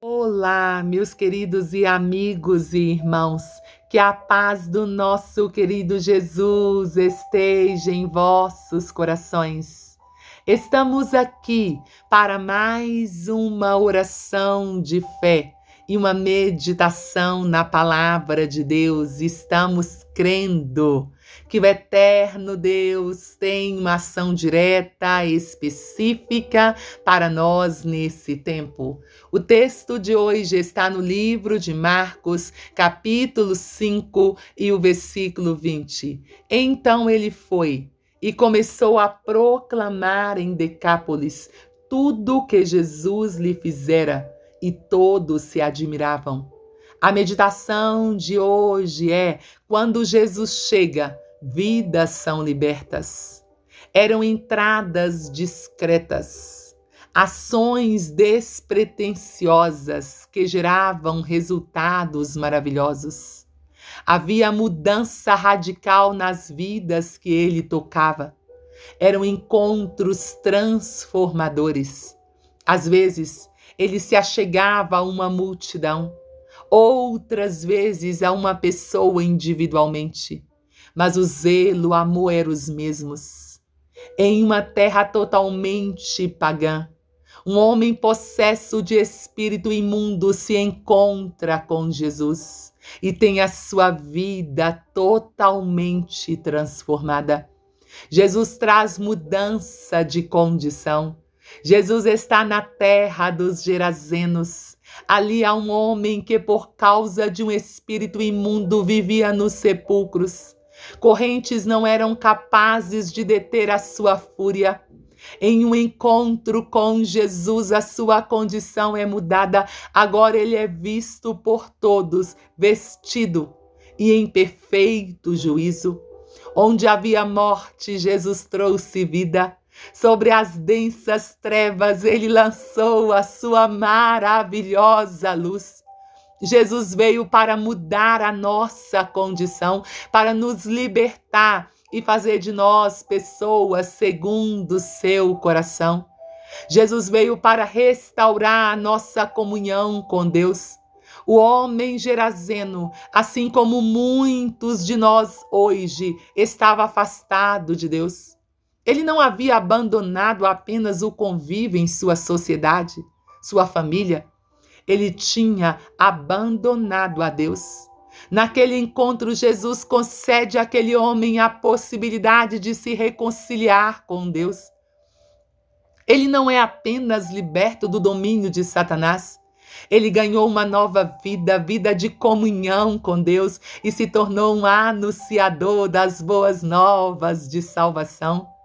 Olá, meus queridos e amigos e irmãos, que a paz do nosso querido Jesus esteja em vossos corações. Estamos aqui para mais uma oração de fé e uma meditação na palavra de Deus. Estamos crendo que o eterno Deus tem uma ação direta, específica para nós nesse tempo. O texto de hoje está no livro de Marcos, capítulo 5 e o versículo 20. Então ele foi e começou a proclamar em Decápolis tudo o que Jesus lhe fizera, e todos se admiravam. A meditação de hoje é quando Jesus chega, vidas são libertas. Eram entradas discretas, ações despretensiosas que geravam resultados maravilhosos. Havia mudança radical nas vidas que ele tocava. Eram encontros transformadores. Às vezes, ele se achegava a uma multidão outras vezes a uma pessoa individualmente, mas o zelo, o amor eram os mesmos. Em uma terra totalmente pagã, um homem possesso de espírito imundo se encontra com Jesus e tem a sua vida totalmente transformada. Jesus traz mudança de condição. Jesus está na terra dos Gerazenos Ali há um homem que, por causa de um espírito imundo, vivia nos sepulcros. Correntes não eram capazes de deter a sua fúria. Em um encontro com Jesus, a sua condição é mudada. Agora ele é visto por todos, vestido e em perfeito juízo. Onde havia morte, Jesus trouxe vida. Sobre as densas trevas, ele lançou a sua maravilhosa luz. Jesus veio para mudar a nossa condição, para nos libertar e fazer de nós pessoas segundo o seu coração. Jesus veio para restaurar a nossa comunhão com Deus. O homem gerazeno, assim como muitos de nós hoje, estava afastado de Deus. Ele não havia abandonado apenas o convívio em sua sociedade, sua família. Ele tinha abandonado a Deus. Naquele encontro, Jesus concede àquele homem a possibilidade de se reconciliar com Deus. Ele não é apenas liberto do domínio de Satanás, ele ganhou uma nova vida, vida de comunhão com Deus e se tornou um anunciador das boas novas de salvação.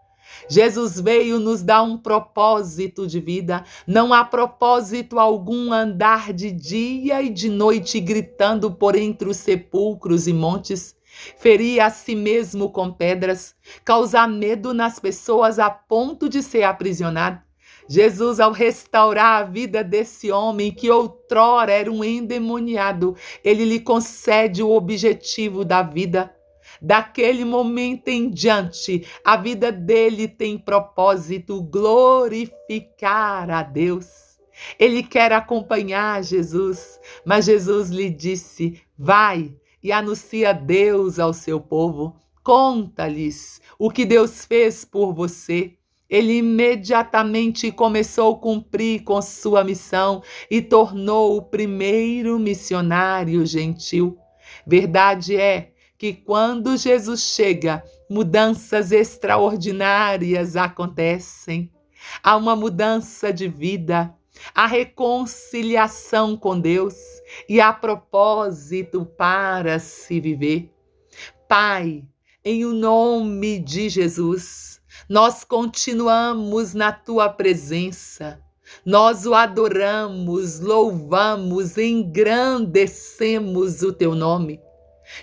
Jesus veio nos dar um propósito de vida. Não há propósito algum andar de dia e de noite gritando por entre os sepulcros e montes, ferir a si mesmo com pedras, causar medo nas pessoas a ponto de ser aprisionado. Jesus, ao restaurar a vida desse homem que outrora era um endemoniado, ele lhe concede o objetivo da vida Daquele momento em diante, a vida dele tem propósito glorificar a Deus. Ele quer acompanhar Jesus, mas Jesus lhe disse: Vai e anuncia Deus ao seu povo. Conta-lhes o que Deus fez por você. Ele imediatamente começou a cumprir com sua missão e tornou o primeiro missionário gentil. Verdade é que quando Jesus chega, mudanças extraordinárias acontecem. Há uma mudança de vida, a reconciliação com Deus e há propósito para se viver. Pai, em o nome de Jesus, nós continuamos na tua presença. Nós o adoramos, louvamos, engrandecemos o teu nome.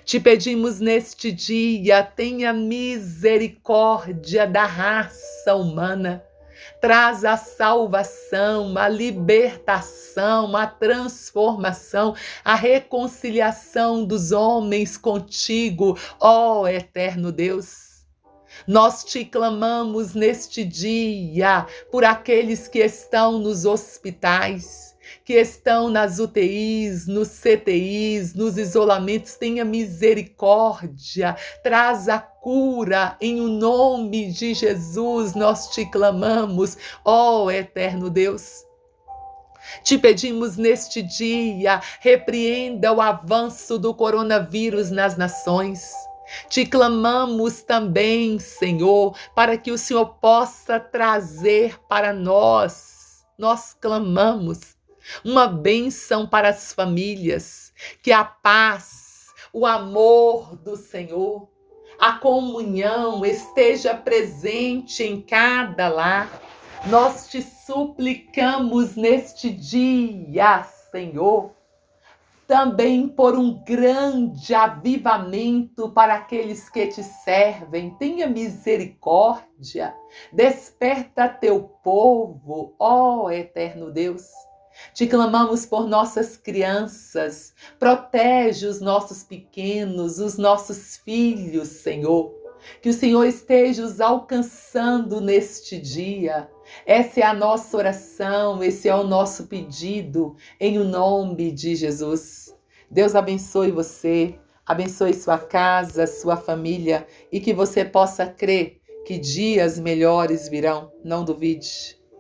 Te pedimos neste dia, tenha misericórdia da raça humana. Traz a salvação, a libertação, a transformação, a reconciliação dos homens contigo, ó eterno Deus. Nós te clamamos neste dia por aqueles que estão nos hospitais, que estão nas UTIs, nos CTIs, nos isolamentos, tenha misericórdia, traz a cura em o nome de Jesus, nós te clamamos, ó eterno Deus. Te pedimos neste dia, repreenda o avanço do coronavírus nas nações. Te clamamos também, Senhor, para que o Senhor possa trazer para nós. Nós clamamos uma bênção para as famílias, que a paz, o amor do Senhor, a comunhão esteja presente em cada lar. Nós te suplicamos neste dia, Senhor, também por um grande avivamento para aqueles que te servem. Tenha misericórdia, desperta teu povo, ó eterno Deus. Te clamamos por nossas crianças, protege os nossos pequenos, os nossos filhos, Senhor. Que o Senhor esteja os alcançando neste dia. Essa é a nossa oração, esse é o nosso pedido, em o nome de Jesus. Deus abençoe você, abençoe sua casa, sua família e que você possa crer que dias melhores virão. Não duvide.